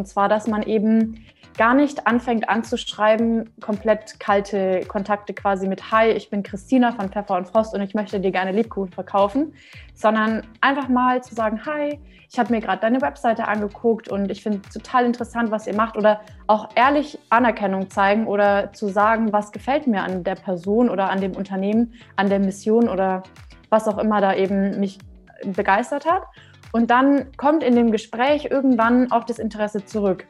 Und zwar, dass man eben gar nicht anfängt anzuschreiben, komplett kalte Kontakte quasi mit Hi, ich bin Christina von Pfeffer und Frost und ich möchte dir gerne Lebkuchen verkaufen, sondern einfach mal zu sagen, Hi, ich habe mir gerade deine Webseite angeguckt und ich finde total interessant, was ihr macht oder auch ehrlich Anerkennung zeigen oder zu sagen, was gefällt mir an der Person oder an dem Unternehmen, an der Mission oder was auch immer da eben mich begeistert hat. Und dann kommt in dem Gespräch irgendwann auch das Interesse zurück.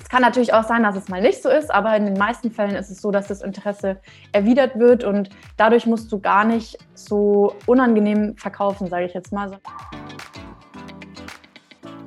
Es kann natürlich auch sein, dass es mal nicht so ist, aber in den meisten Fällen ist es so, dass das Interesse erwidert wird und dadurch musst du gar nicht so unangenehm verkaufen, sage ich jetzt mal so.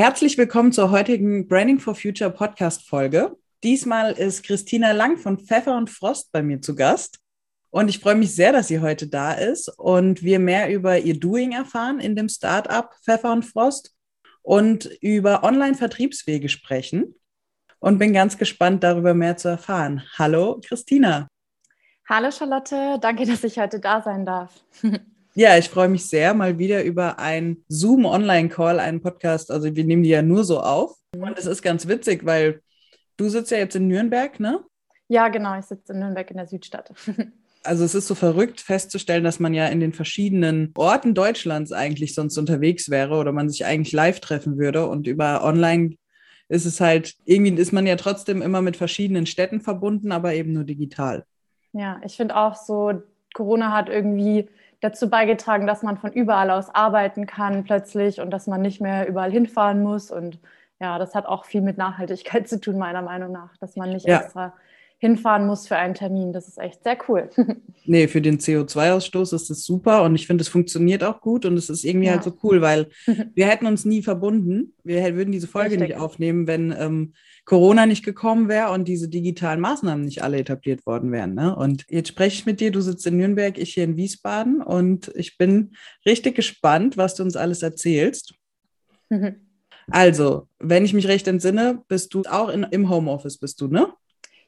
Herzlich willkommen zur heutigen Branding for Future Podcast Folge. Diesmal ist Christina Lang von Pfeffer und Frost bei mir zu Gast. Und ich freue mich sehr, dass sie heute da ist und wir mehr über ihr Doing erfahren in dem Startup Pfeffer und Frost und über Online-Vertriebswege sprechen und bin ganz gespannt, darüber mehr zu erfahren. Hallo, Christina. Hallo, Charlotte. Danke, dass ich heute da sein darf. Ja, ich freue mich sehr, mal wieder über ein Zoom-Online-Call, einen Podcast. Also wir nehmen die ja nur so auf. Und es ist ganz witzig, weil du sitzt ja jetzt in Nürnberg, ne? Ja, genau. Ich sitze in Nürnberg in der Südstadt. Also es ist so verrückt festzustellen, dass man ja in den verschiedenen Orten Deutschlands eigentlich sonst unterwegs wäre oder man sich eigentlich live treffen würde und über Online ist es halt, irgendwie ist man ja trotzdem immer mit verschiedenen Städten verbunden, aber eben nur digital. Ja, ich finde auch so, Corona hat irgendwie dazu beigetragen, dass man von überall aus arbeiten kann plötzlich und dass man nicht mehr überall hinfahren muss. Und ja, das hat auch viel mit Nachhaltigkeit zu tun, meiner Meinung nach, dass man nicht ja. extra hinfahren muss für einen Termin. Das ist echt sehr cool. nee, für den CO2-Ausstoß ist das super und ich finde, es funktioniert auch gut und es ist irgendwie ja. halt so cool, weil wir hätten uns nie verbunden. Wir würden diese Folge Richtig. nicht aufnehmen, wenn ähm, Corona nicht gekommen wäre und diese digitalen Maßnahmen nicht alle etabliert worden wären. Ne? Und jetzt spreche ich mit dir, du sitzt in Nürnberg, ich hier in Wiesbaden und ich bin richtig gespannt, was du uns alles erzählst. Also, wenn ich mich recht entsinne, bist du auch in, im Homeoffice, bist du, ne?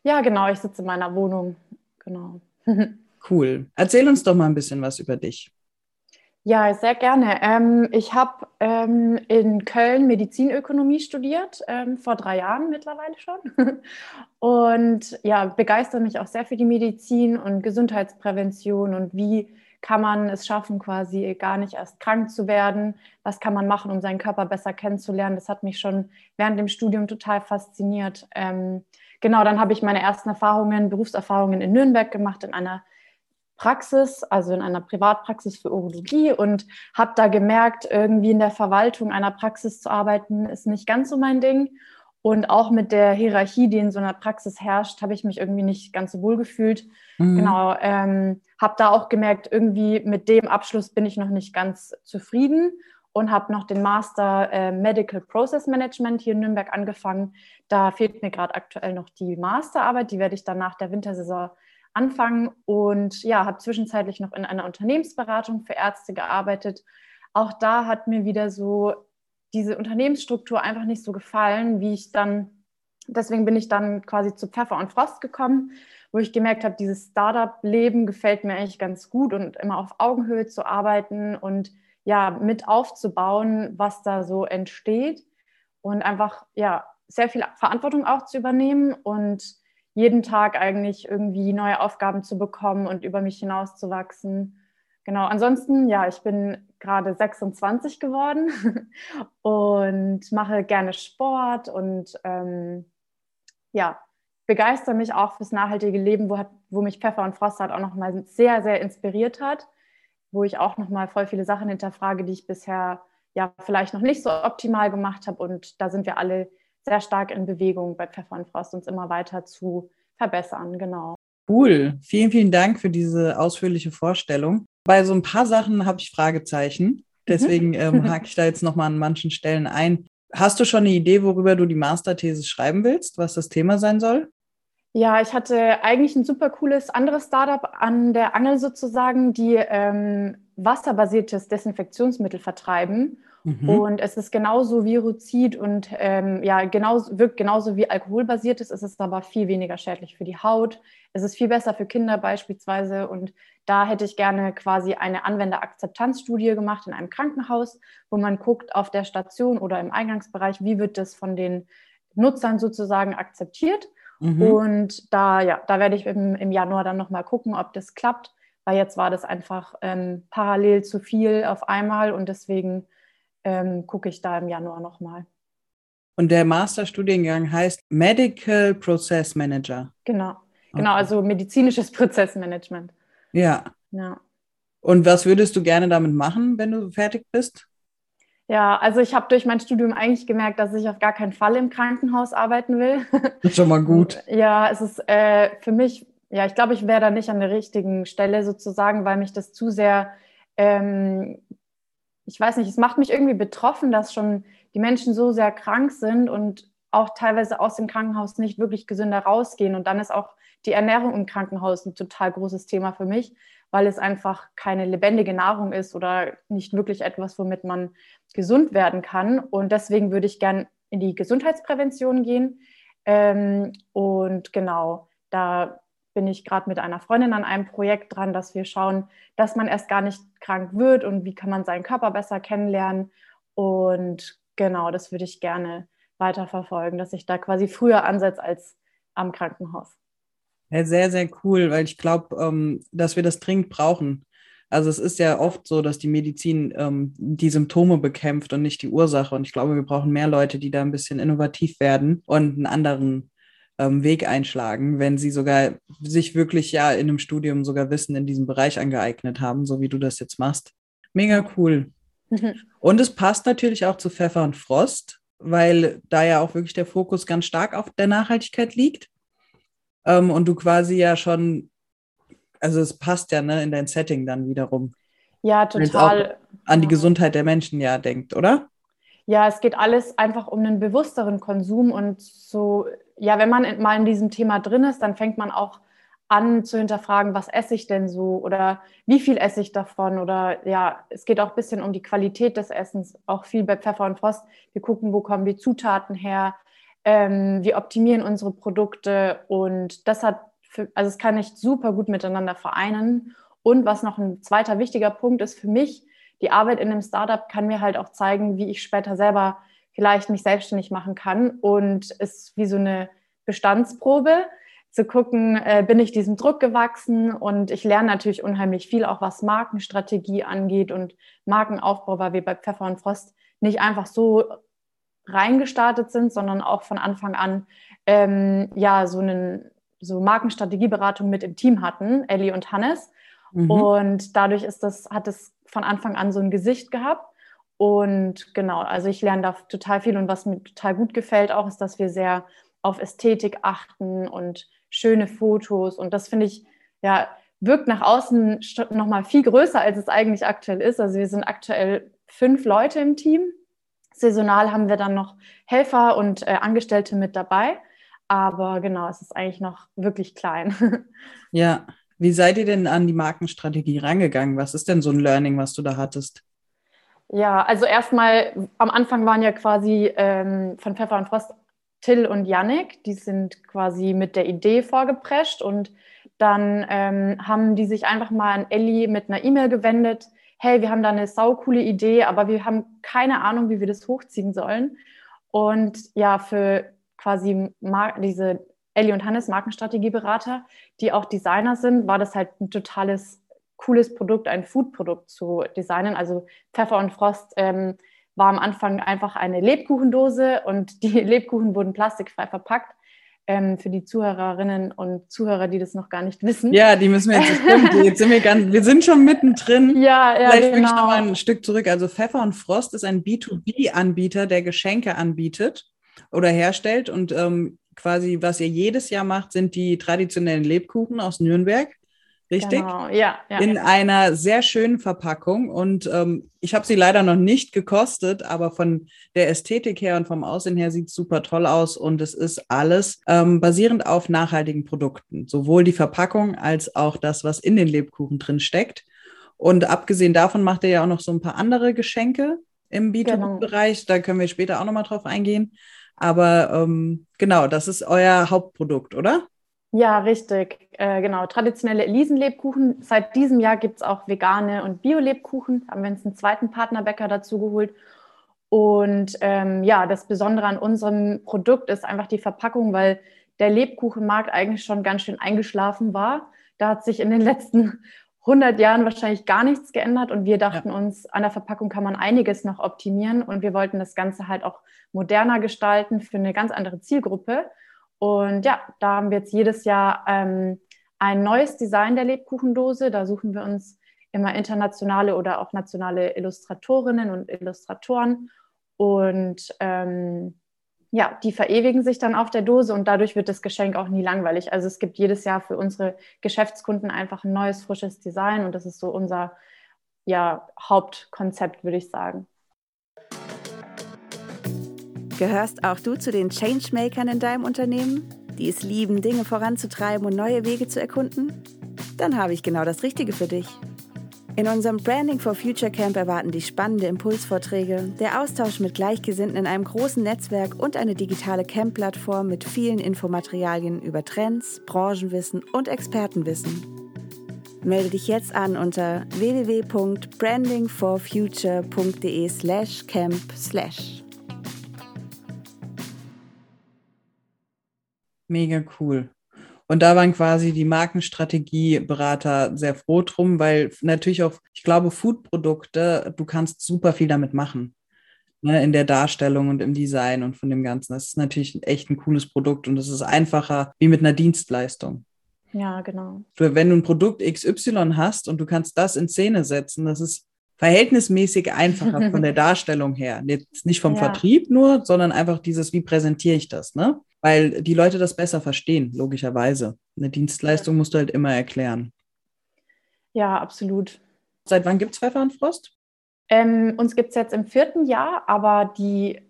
Ja, genau, ich sitze in meiner Wohnung. Genau. cool. Erzähl uns doch mal ein bisschen was über dich. Ja, sehr gerne. Ähm, ich habe ähm, in Köln Medizinökonomie studiert, ähm, vor drei Jahren mittlerweile schon. und ja, begeistere mich auch sehr für die Medizin und Gesundheitsprävention und wie kann man es schaffen, quasi gar nicht erst krank zu werden? Was kann man machen, um seinen Körper besser kennenzulernen? Das hat mich schon während dem Studium total fasziniert. Ähm, genau, dann habe ich meine ersten Erfahrungen, Berufserfahrungen in Nürnberg gemacht, in einer Praxis, also in einer Privatpraxis für Urologie und habe da gemerkt, irgendwie in der Verwaltung einer Praxis zu arbeiten, ist nicht ganz so mein Ding. Und auch mit der Hierarchie, die in so einer Praxis herrscht, habe ich mich irgendwie nicht ganz so wohl gefühlt. Mhm. Genau, ähm, habe da auch gemerkt, irgendwie mit dem Abschluss bin ich noch nicht ganz zufrieden und habe noch den Master äh, Medical Process Management hier in Nürnberg angefangen. Da fehlt mir gerade aktuell noch die Masterarbeit, die werde ich dann nach der Wintersaison anfangen und ja, habe zwischenzeitlich noch in einer Unternehmensberatung für Ärzte gearbeitet. Auch da hat mir wieder so diese Unternehmensstruktur einfach nicht so gefallen, wie ich dann, deswegen bin ich dann quasi zu Pfeffer und Frost gekommen, wo ich gemerkt habe, dieses Startup-Leben gefällt mir eigentlich ganz gut und immer auf Augenhöhe zu arbeiten und ja, mit aufzubauen, was da so entsteht und einfach, ja, sehr viel Verantwortung auch zu übernehmen und jeden Tag eigentlich irgendwie neue Aufgaben zu bekommen und über mich hinauszuwachsen. Genau, ansonsten, ja, ich bin gerade 26 geworden und mache gerne Sport und ähm, ja, begeister mich auch fürs nachhaltige Leben, wo, hat, wo mich Pfeffer und Frost halt auch nochmal sehr, sehr inspiriert hat wo ich auch nochmal voll viele Sachen hinterfrage, die ich bisher ja vielleicht noch nicht so optimal gemacht habe. Und da sind wir alle sehr stark in Bewegung bei Pfeffer und Frost, uns immer weiter zu verbessern. Genau. Cool. Vielen, vielen Dank für diese ausführliche Vorstellung. Bei so ein paar Sachen habe ich Fragezeichen. Deswegen ähm, hake ich da jetzt nochmal an manchen Stellen ein. Hast du schon eine Idee, worüber du die Masterthese schreiben willst, was das Thema sein soll? Ja, ich hatte eigentlich ein super cooles anderes Startup an der Angel sozusagen, die ähm, wasserbasiertes Desinfektionsmittel vertreiben. Mhm. Und es ist genauso viruzid und ähm, ja, genauso, wirkt genauso wie alkoholbasiertes. Es ist aber viel weniger schädlich für die Haut. Es ist viel besser für Kinder beispielsweise. Und da hätte ich gerne quasi eine Anwenderakzeptanzstudie gemacht in einem Krankenhaus, wo man guckt auf der Station oder im Eingangsbereich, wie wird das von den Nutzern sozusagen akzeptiert. Mhm. Und da, ja, da werde ich im, im Januar dann nochmal gucken, ob das klappt, weil jetzt war das einfach ähm, parallel zu viel auf einmal und deswegen ähm, gucke ich da im Januar nochmal. Und der Masterstudiengang heißt Medical Process Manager. Genau, genau, okay. also medizinisches Prozessmanagement. Ja. ja. Und was würdest du gerne damit machen, wenn du fertig bist? Ja, also ich habe durch mein Studium eigentlich gemerkt, dass ich auf gar keinen Fall im Krankenhaus arbeiten will. Das ist schon mal gut. Ja, es ist äh, für mich, ja, ich glaube, ich wäre da nicht an der richtigen Stelle sozusagen, weil mich das zu sehr, ähm, ich weiß nicht, es macht mich irgendwie betroffen, dass schon die Menschen so sehr krank sind und auch teilweise aus dem Krankenhaus nicht wirklich gesünder rausgehen. Und dann ist auch die Ernährung im Krankenhaus ein total großes Thema für mich, weil es einfach keine lebendige Nahrung ist oder nicht wirklich etwas, womit man gesund werden kann. Und deswegen würde ich gern in die Gesundheitsprävention gehen. Ähm, und genau, da bin ich gerade mit einer Freundin an einem Projekt dran, dass wir schauen, dass man erst gar nicht krank wird und wie kann man seinen Körper besser kennenlernen. Und genau, das würde ich gerne weiterverfolgen, dass ich da quasi früher ansetze als am Krankenhaus. Ja, sehr, sehr cool, weil ich glaube, ähm, dass wir das dringend brauchen. Also es ist ja oft so, dass die Medizin ähm, die Symptome bekämpft und nicht die Ursache. Und ich glaube, wir brauchen mehr Leute, die da ein bisschen innovativ werden und einen anderen ähm, Weg einschlagen, wenn sie sogar sich wirklich ja in einem Studium sogar Wissen in diesem Bereich angeeignet haben, so wie du das jetzt machst. Mega cool. Mhm. Und es passt natürlich auch zu Pfeffer und Frost, weil da ja auch wirklich der Fokus ganz stark auf der Nachhaltigkeit liegt. Ähm, und du quasi ja schon, also es passt ja ne, in dein Setting dann wiederum. Ja, total. an die Gesundheit der Menschen ja denkt, oder? Ja, es geht alles einfach um einen bewussteren Konsum und so, ja, wenn man mal in diesem Thema drin ist, dann fängt man auch an zu hinterfragen, was esse ich denn so oder wie viel esse ich davon oder ja, es geht auch ein bisschen um die Qualität des Essens, auch viel bei Pfeffer und Frost. Wir gucken, wo kommen die Zutaten her, ähm, wir optimieren unsere Produkte und das hat, für, also es kann nicht super gut miteinander vereinen. Und was noch ein zweiter wichtiger Punkt ist für mich, die Arbeit in einem Startup kann mir halt auch zeigen, wie ich später selber vielleicht mich selbstständig machen kann und ist wie so eine Bestandsprobe zu gucken, äh, bin ich diesem Druck gewachsen und ich lerne natürlich unheimlich viel, auch was Markenstrategie angeht und Markenaufbau, weil wir bei Pfeffer und Frost nicht einfach so reingestartet sind, sondern auch von Anfang an ähm, ja so einen so Markenstrategieberatung mit im Team hatten, Ellie und Hannes. Mhm. Und dadurch ist das, hat es von Anfang an so ein Gesicht gehabt. Und genau, also ich lerne da total viel und was mir total gut gefällt auch, ist, dass wir sehr auf Ästhetik achten und schöne Fotos. Und das finde ich, ja, wirkt nach außen nochmal viel größer, als es eigentlich aktuell ist. Also wir sind aktuell fünf Leute im Team. Saisonal haben wir dann noch Helfer und äh, Angestellte mit dabei. Aber genau, es ist eigentlich noch wirklich klein. Ja, wie seid ihr denn an die Markenstrategie rangegangen? Was ist denn so ein Learning, was du da hattest? Ja, also erstmal am Anfang waren ja quasi ähm, von Pfeffer und Frost Till und Yannick, die sind quasi mit der Idee vorgeprescht und dann ähm, haben die sich einfach mal an Ellie mit einer E-Mail gewendet. Hey, wir haben da eine saukoole Idee, aber wir haben keine Ahnung, wie wir das hochziehen sollen. Und ja, für quasi diese Ellie und Hannes Markenstrategieberater, die auch Designer sind, war das halt ein totales cooles Produkt, ein Foodprodukt zu designen. Also Pfeffer und Frost ähm, war am Anfang einfach eine Lebkuchendose und die Lebkuchen wurden plastikfrei verpackt. Ähm, für die Zuhörerinnen und Zuhörer, die das noch gar nicht wissen. Ja, die müssen wir jetzt, stimmt, jetzt sind wir ganz, wir sind schon mittendrin. Ja, ja, Vielleicht genau. ich noch mal ein Stück zurück. Also Pfeffer und Frost ist ein B2B-Anbieter, der Geschenke anbietet oder herstellt und ähm, quasi, was ihr jedes Jahr macht, sind die traditionellen Lebkuchen aus Nürnberg richtig? Genau, ja. ja in ja. einer sehr schönen Verpackung. Und ähm, ich habe sie leider noch nicht gekostet, aber von der Ästhetik her und vom Aussehen her sieht es super toll aus. Und es ist alles ähm, basierend auf nachhaltigen Produkten. Sowohl die Verpackung als auch das, was in den Lebkuchen drin steckt. Und abgesehen davon macht er ja auch noch so ein paar andere Geschenke im B2B-Bereich. Genau. Da können wir später auch nochmal drauf eingehen. Aber ähm, genau, das ist euer Hauptprodukt, oder? Ja, richtig. Äh, genau. Traditionelle Elisenlebkuchen. Seit diesem Jahr gibt es auch vegane und Bio-Lebkuchen. Haben wir uns einen zweiten Partnerbäcker dazu geholt. Und ähm, ja, das Besondere an unserem Produkt ist einfach die Verpackung, weil der Lebkuchenmarkt eigentlich schon ganz schön eingeschlafen war. Da hat sich in den letzten 100 Jahren wahrscheinlich gar nichts geändert und wir dachten ja. uns, an der Verpackung kann man einiges noch optimieren und wir wollten das Ganze halt auch moderner gestalten für eine ganz andere Zielgruppe. Und ja, da haben wir jetzt jedes Jahr ähm, ein neues Design der Lebkuchendose. Da suchen wir uns immer internationale oder auch nationale Illustratorinnen und Illustratoren. Und ähm, ja, die verewigen sich dann auf der Dose und dadurch wird das Geschenk auch nie langweilig. Also es gibt jedes Jahr für unsere Geschäftskunden einfach ein neues, frisches Design und das ist so unser ja, Hauptkonzept, würde ich sagen. Gehörst auch du zu den Changemakern in deinem Unternehmen, die es lieben, Dinge voranzutreiben und neue Wege zu erkunden? Dann habe ich genau das Richtige für dich. In unserem Branding for Future Camp erwarten dich spannende Impulsvorträge, der Austausch mit Gleichgesinnten in einem großen Netzwerk und eine digitale Camp-Plattform mit vielen Infomaterialien über Trends, Branchenwissen und Expertenwissen. Melde dich jetzt an unter www.brandingforfuture.de/camp/. Mega cool. Und da waren quasi die Markenstrategieberater sehr froh drum, weil natürlich auch, ich glaube, Foodprodukte, du kannst super viel damit machen. Ne, in der Darstellung und im Design und von dem Ganzen. Das ist natürlich echt ein cooles Produkt und es ist einfacher wie mit einer Dienstleistung. Ja, genau. Wenn du ein Produkt XY hast und du kannst das in Szene setzen, das ist verhältnismäßig einfacher von der Darstellung her. Jetzt nicht vom ja. Vertrieb nur, sondern einfach dieses, wie präsentiere ich das, ne? Weil die Leute das besser verstehen, logischerweise. Eine Dienstleistung musst du halt immer erklären. Ja, absolut. Seit wann gibt es Pfeffer und Frost? Ähm, uns gibt es jetzt im vierten Jahr, aber die,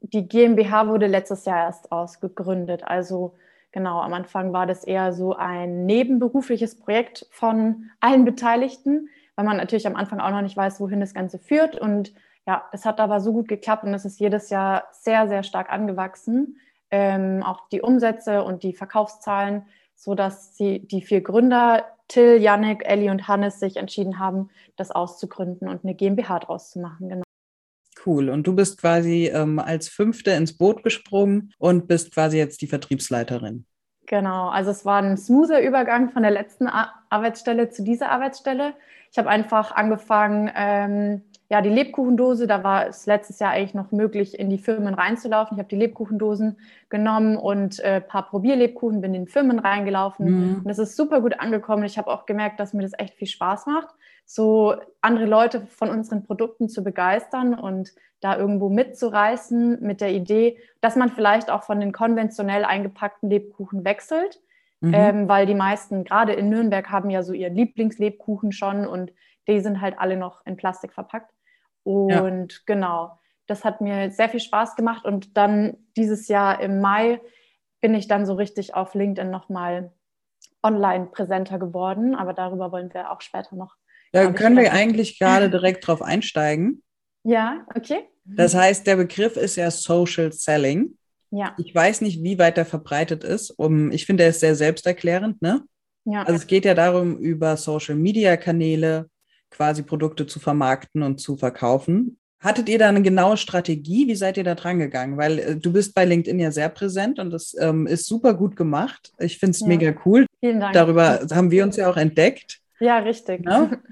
die GmbH wurde letztes Jahr erst ausgegründet. Also genau, am Anfang war das eher so ein nebenberufliches Projekt von allen Beteiligten weil man natürlich am Anfang auch noch nicht weiß, wohin das Ganze führt. Und ja, es hat aber so gut geklappt und es ist jedes Jahr sehr, sehr stark angewachsen. Ähm, auch die Umsätze und die Verkaufszahlen, sodass sie die vier Gründer, Till, Yannick, Ellie und Hannes, sich entschieden haben, das auszugründen und eine GmbH draus zu machen. Genau. Cool. Und du bist quasi ähm, als Fünfte ins Boot gesprungen und bist quasi jetzt die Vertriebsleiterin. Genau, also es war ein smoother Übergang von der letzten Arbeitsstelle zu dieser Arbeitsstelle. Ich habe einfach angefangen, ähm, ja, die Lebkuchendose, da war es letztes Jahr eigentlich noch möglich, in die Firmen reinzulaufen. Ich habe die Lebkuchendosen genommen und ein äh, paar Probierlebkuchen, bin in Firmen reingelaufen. Mhm. Und es ist super gut angekommen. Ich habe auch gemerkt, dass mir das echt viel Spaß macht, so andere Leute von unseren Produkten zu begeistern und da irgendwo mitzureißen mit der Idee, dass man vielleicht auch von den konventionell eingepackten Lebkuchen wechselt Mhm. Ähm, weil die meisten, gerade in Nürnberg, haben ja so ihren Lieblingslebkuchen schon und die sind halt alle noch in Plastik verpackt. Und ja. genau, das hat mir sehr viel Spaß gemacht. Und dann dieses Jahr im Mai bin ich dann so richtig auf LinkedIn nochmal online präsenter geworden. Aber darüber wollen wir auch später noch. Da können wir eigentlich gerade direkt drauf einsteigen. Ja, okay. Das heißt, der Begriff ist ja Social Selling. Ja. Ich weiß nicht, wie weit er verbreitet ist. Um, ich finde, er ist sehr selbsterklärend. Ne? Ja. Also es geht ja darum, über Social-Media-Kanäle quasi Produkte zu vermarkten und zu verkaufen. Hattet ihr da eine genaue Strategie? Wie seid ihr da dran gegangen? Weil äh, du bist bei LinkedIn ja sehr präsent und das ähm, ist super gut gemacht. Ich finde es ja. mega cool. Vielen Dank. Darüber haben wir uns ja auch entdeckt. Ja, richtig. Ja? Ne?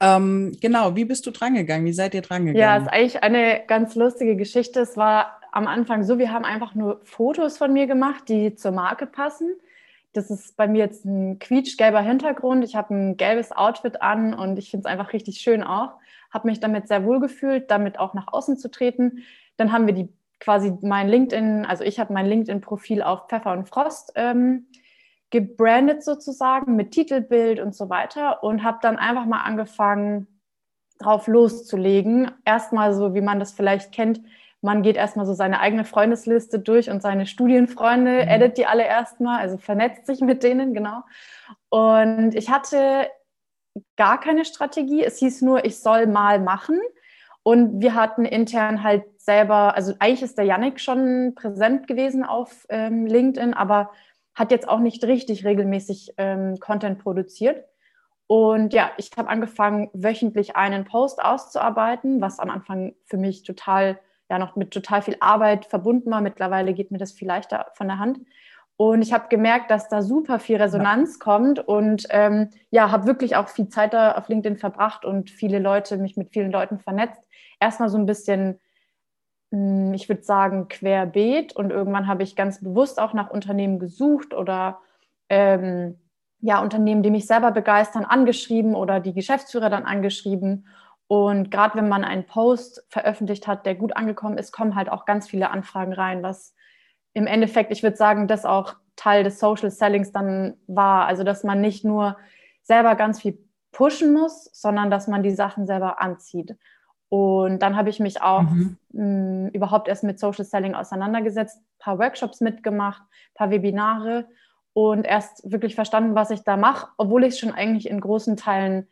ähm, genau, wie bist du dran gegangen? Wie seid ihr dran gegangen? Ja, es ist eigentlich eine ganz lustige Geschichte. Es war am Anfang so, wir haben einfach nur Fotos von mir gemacht, die zur Marke passen. Das ist bei mir jetzt ein quietschgelber Hintergrund. Ich habe ein gelbes Outfit an und ich finde es einfach richtig schön auch. Habe mich damit sehr wohl gefühlt, damit auch nach außen zu treten. Dann haben wir die quasi mein LinkedIn, also ich habe mein LinkedIn-Profil auf Pfeffer und Frost ähm, gebrandet sozusagen mit Titelbild und so weiter und habe dann einfach mal angefangen, drauf loszulegen. Erstmal so, wie man das vielleicht kennt, man geht erstmal so seine eigene Freundesliste durch und seine Studienfreunde, mhm. edit die alle erstmal, also vernetzt sich mit denen, genau. Und ich hatte gar keine Strategie. Es hieß nur, ich soll mal machen. Und wir hatten intern halt selber, also eigentlich ist der Yannick schon präsent gewesen auf ähm, LinkedIn, aber hat jetzt auch nicht richtig regelmäßig ähm, Content produziert. Und ja, ich habe angefangen, wöchentlich einen Post auszuarbeiten, was am Anfang für mich total, ja, noch mit total viel Arbeit verbunden war. Mittlerweile geht mir das viel leichter von der Hand. Und ich habe gemerkt, dass da super viel Resonanz ja. kommt und ähm, ja, habe wirklich auch viel Zeit da auf LinkedIn verbracht und viele Leute, mich mit vielen Leuten vernetzt. Erstmal so ein bisschen, hm, ich würde sagen, querbeet und irgendwann habe ich ganz bewusst auch nach Unternehmen gesucht oder ähm, ja, Unternehmen, die mich selber begeistern, angeschrieben oder die Geschäftsführer dann angeschrieben. Und gerade wenn man einen Post veröffentlicht hat, der gut angekommen ist, kommen halt auch ganz viele Anfragen rein, was im Endeffekt, ich würde sagen, das auch Teil des Social Sellings dann war. Also, dass man nicht nur selber ganz viel pushen muss, sondern dass man die Sachen selber anzieht. Und dann habe ich mich auch mhm. mh, überhaupt erst mit Social Selling auseinandergesetzt, ein paar Workshops mitgemacht, ein paar Webinare und erst wirklich verstanden, was ich da mache, obwohl ich es schon eigentlich in großen Teilen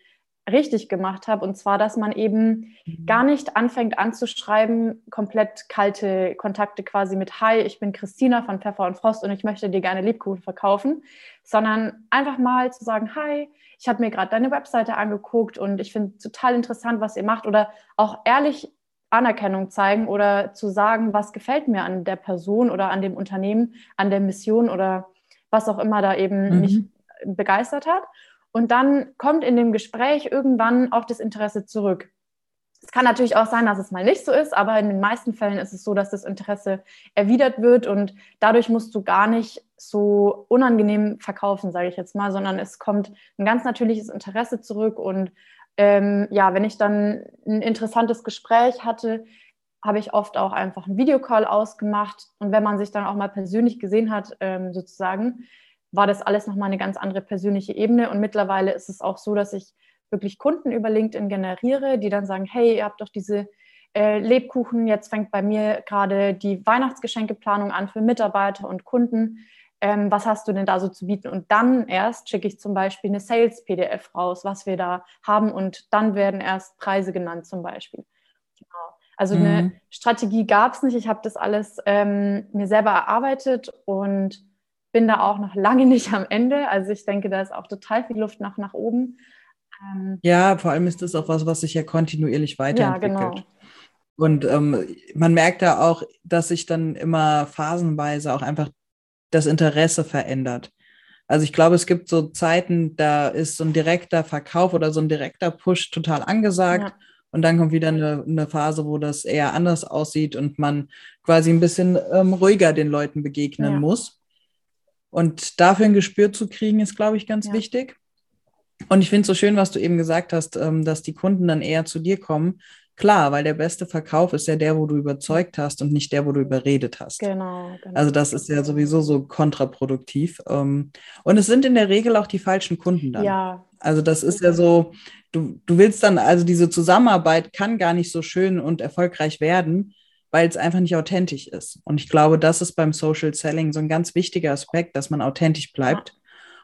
richtig gemacht habe. Und zwar, dass man eben mhm. gar nicht anfängt anzuschreiben, komplett kalte Kontakte quasi mit Hi, ich bin Christina von Pfeffer und Frost und ich möchte dir gerne Lebkuchen verkaufen, sondern einfach mal zu sagen, Hi, ich habe mir gerade deine Webseite angeguckt und ich finde total interessant, was ihr macht oder auch ehrlich Anerkennung zeigen oder zu sagen, was gefällt mir an der Person oder an dem Unternehmen, an der Mission oder was auch immer da eben mhm. mich begeistert hat. Und dann kommt in dem Gespräch irgendwann auch das Interesse zurück. Es kann natürlich auch sein, dass es mal nicht so ist, aber in den meisten Fällen ist es so, dass das Interesse erwidert wird und dadurch musst du gar nicht so unangenehm verkaufen, sage ich jetzt mal, sondern es kommt ein ganz natürliches Interesse zurück und ähm, ja, wenn ich dann ein interessantes Gespräch hatte, habe ich oft auch einfach einen Videocall ausgemacht und wenn man sich dann auch mal persönlich gesehen hat, ähm, sozusagen, war das alles nochmal eine ganz andere persönliche Ebene. Und mittlerweile ist es auch so, dass ich wirklich Kunden über LinkedIn generiere, die dann sagen, hey, ihr habt doch diese äh, Lebkuchen, jetzt fängt bei mir gerade die Weihnachtsgeschenkeplanung an für Mitarbeiter und Kunden. Ähm, was hast du denn da so zu bieten? Und dann erst schicke ich zum Beispiel eine Sales-PDF raus, was wir da haben und dann werden erst Preise genannt zum Beispiel. Genau. Also mhm. eine Strategie gab es nicht. Ich habe das alles ähm, mir selber erarbeitet und bin da auch noch lange nicht am Ende. Also ich denke, da ist auch total viel Luft nach, nach oben. Ähm, ja, vor allem ist das auch was, was sich ja kontinuierlich weiterentwickelt. Ja, genau. Und ähm, man merkt da auch, dass sich dann immer phasenweise auch einfach das Interesse verändert. Also ich glaube, es gibt so Zeiten, da ist so ein direkter Verkauf oder so ein direkter Push total angesagt. Ja. Und dann kommt wieder eine, eine, Phase, wo das eher anders aussieht und man quasi ein bisschen ähm, ruhiger den Leuten begegnen ja. muss. Und dafür ein Gespür zu kriegen, ist, glaube ich, ganz ja. wichtig. Und ich finde es so schön, was du eben gesagt hast, ähm, dass die Kunden dann eher zu dir kommen. Klar, weil der beste Verkauf ist ja der, wo du überzeugt hast und nicht der, wo du überredet hast. Genau. genau. Also das ist ja sowieso so kontraproduktiv. Ähm, und es sind in der Regel auch die falschen Kunden dann. Ja. Also das ist ja so, du, du willst dann, also diese Zusammenarbeit kann gar nicht so schön und erfolgreich werden, weil es einfach nicht authentisch ist. Und ich glaube, das ist beim Social Selling so ein ganz wichtiger Aspekt, dass man authentisch bleibt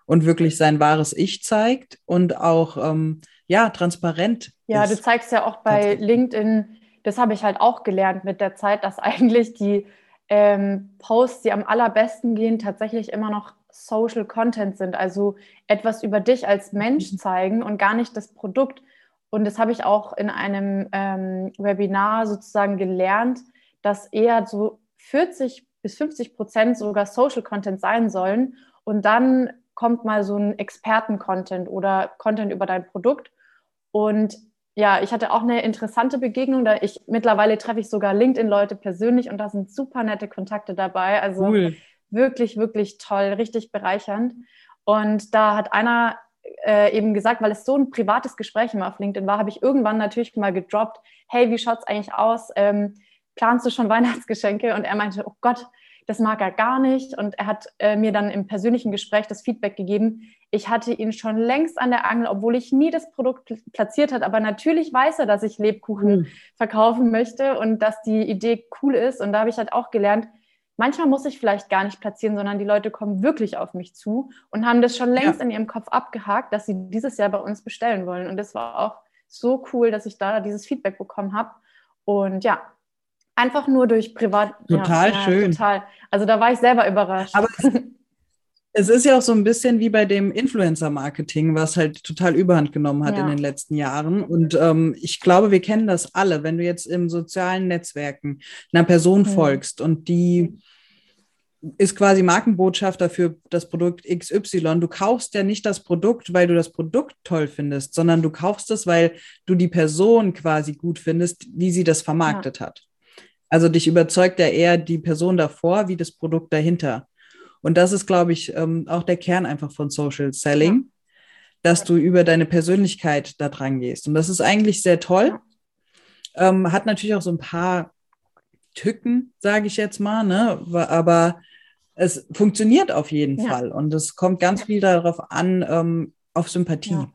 und wirklich sein wahres Ich zeigt und auch ja, ja transparent. Ja, ist. du zeigst ja auch bei LinkedIn, das habe ich halt auch gelernt mit der Zeit, dass eigentlich die ähm, Posts, die am allerbesten gehen, tatsächlich immer noch Social Content sind, also etwas über dich als Mensch mhm. zeigen und gar nicht das Produkt. Und das habe ich auch in einem ähm, Webinar sozusagen gelernt, dass eher so 40 bis 50 Prozent sogar Social Content sein sollen. Und dann kommt mal so ein Experten-Content oder Content über dein Produkt. Und ja, ich hatte auch eine interessante Begegnung. Da ich mittlerweile treffe ich sogar LinkedIn-Leute persönlich und da sind super nette Kontakte dabei. Also cool. wirklich, wirklich toll, richtig bereichernd. Und da hat einer äh, eben gesagt, weil es so ein privates Gespräch immer auf LinkedIn war, habe ich irgendwann natürlich mal gedroppt, hey, wie schaut es eigentlich aus? Ähm, planst du schon Weihnachtsgeschenke? Und er meinte, oh Gott, das mag er gar nicht. Und er hat äh, mir dann im persönlichen Gespräch das Feedback gegeben, ich hatte ihn schon längst an der Angel, obwohl ich nie das Produkt platziert hat. Aber natürlich weiß er, dass ich Lebkuchen mhm. verkaufen möchte und dass die Idee cool ist. Und da habe ich halt auch gelernt, manchmal muss ich vielleicht gar nicht platzieren, sondern die Leute kommen wirklich auf mich zu und haben das schon längst ja. in ihrem Kopf abgehakt, dass sie dieses Jahr bei uns bestellen wollen. Und das war auch so cool, dass ich da dieses Feedback bekommen habe. Und ja, einfach nur durch Privat. Total ja, schön. total. Also da war ich selber überrascht. Aber es ist ja auch so ein bisschen wie bei dem Influencer-Marketing, was halt total überhand genommen hat ja. in den letzten Jahren. Und ähm, ich glaube, wir kennen das alle. Wenn du jetzt im sozialen Netzwerken einer Person mhm. folgst und die ist quasi Markenbotschafter für das Produkt XY. Du kaufst ja nicht das Produkt, weil du das Produkt toll findest, sondern du kaufst es, weil du die Person quasi gut findest, wie sie das vermarktet ja. hat. Also dich überzeugt ja eher die Person davor wie das Produkt dahinter. Und das ist, glaube ich, ähm, auch der Kern einfach von Social Selling, dass du über deine Persönlichkeit da dran gehst. Und das ist eigentlich sehr toll. Ähm, hat natürlich auch so ein paar Tücken, sage ich jetzt mal, ne? aber es funktioniert auf jeden ja. Fall. Und es kommt ganz viel darauf an, ähm, auf Sympathie ja.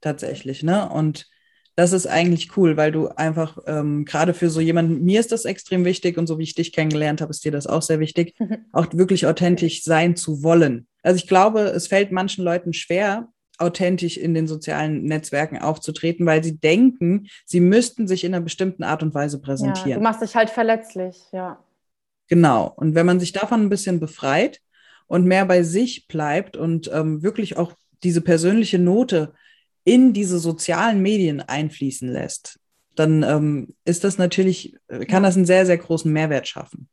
tatsächlich. Ne? Und das ist eigentlich cool, weil du einfach ähm, gerade für so jemanden, mir ist das extrem wichtig und so wie ich dich kennengelernt habe, ist dir das auch sehr wichtig, mhm. auch wirklich authentisch sein zu wollen. Also ich glaube, es fällt manchen Leuten schwer, authentisch in den sozialen Netzwerken aufzutreten, weil sie denken, sie müssten sich in einer bestimmten Art und Weise präsentieren. Ja, du machst dich halt verletzlich, ja. Genau. Und wenn man sich davon ein bisschen befreit und mehr bei sich bleibt und ähm, wirklich auch diese persönliche Note in diese sozialen Medien einfließen lässt, dann ähm, ist das natürlich, kann das einen sehr, sehr großen Mehrwert schaffen.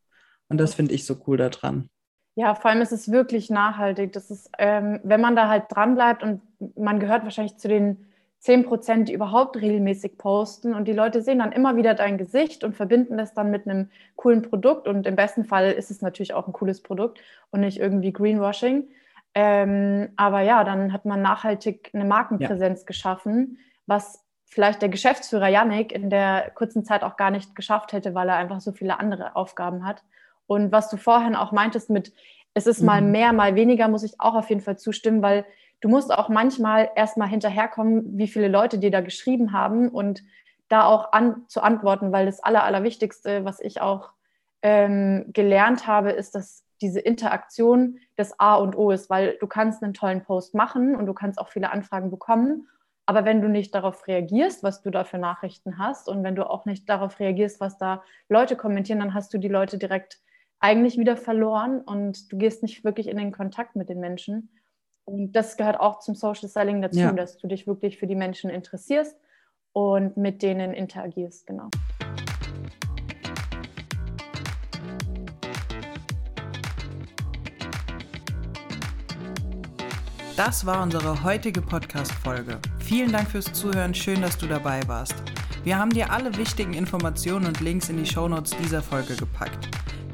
Und das finde ich so cool daran. Ja, vor allem ist es wirklich nachhaltig. Das ist, ähm, wenn man da halt dran bleibt und man gehört wahrscheinlich zu den 10 Prozent, die überhaupt regelmäßig posten und die Leute sehen dann immer wieder dein Gesicht und verbinden das dann mit einem coolen Produkt und im besten Fall ist es natürlich auch ein cooles Produkt und nicht irgendwie Greenwashing. Ähm, aber ja, dann hat man nachhaltig eine Markenpräsenz ja. geschaffen, was vielleicht der Geschäftsführer Yannick in der kurzen Zeit auch gar nicht geschafft hätte, weil er einfach so viele andere Aufgaben hat. Und was du vorhin auch meintest mit, es ist mhm. mal mehr, mal weniger, muss ich auch auf jeden Fall zustimmen, weil du musst auch manchmal erstmal hinterherkommen, wie viele Leute dir da geschrieben haben und da auch an, zu antworten, weil das Aller, Allerwichtigste, was ich auch ähm, gelernt habe, ist, dass diese Interaktion das A und O ist, weil du kannst einen tollen Post machen und du kannst auch viele Anfragen bekommen. Aber wenn du nicht darauf reagierst, was du da für Nachrichten hast und wenn du auch nicht darauf reagierst, was da Leute kommentieren, dann hast du die Leute direkt eigentlich wieder verloren und du gehst nicht wirklich in den Kontakt mit den Menschen. Und das gehört auch zum Social Selling dazu, ja. dass du dich wirklich für die Menschen interessierst und mit denen interagierst, genau. Das war unsere heutige Podcast-Folge. Vielen Dank fürs Zuhören. Schön, dass du dabei warst. Wir haben dir alle wichtigen Informationen und Links in die Shownotes dieser Folge gepackt.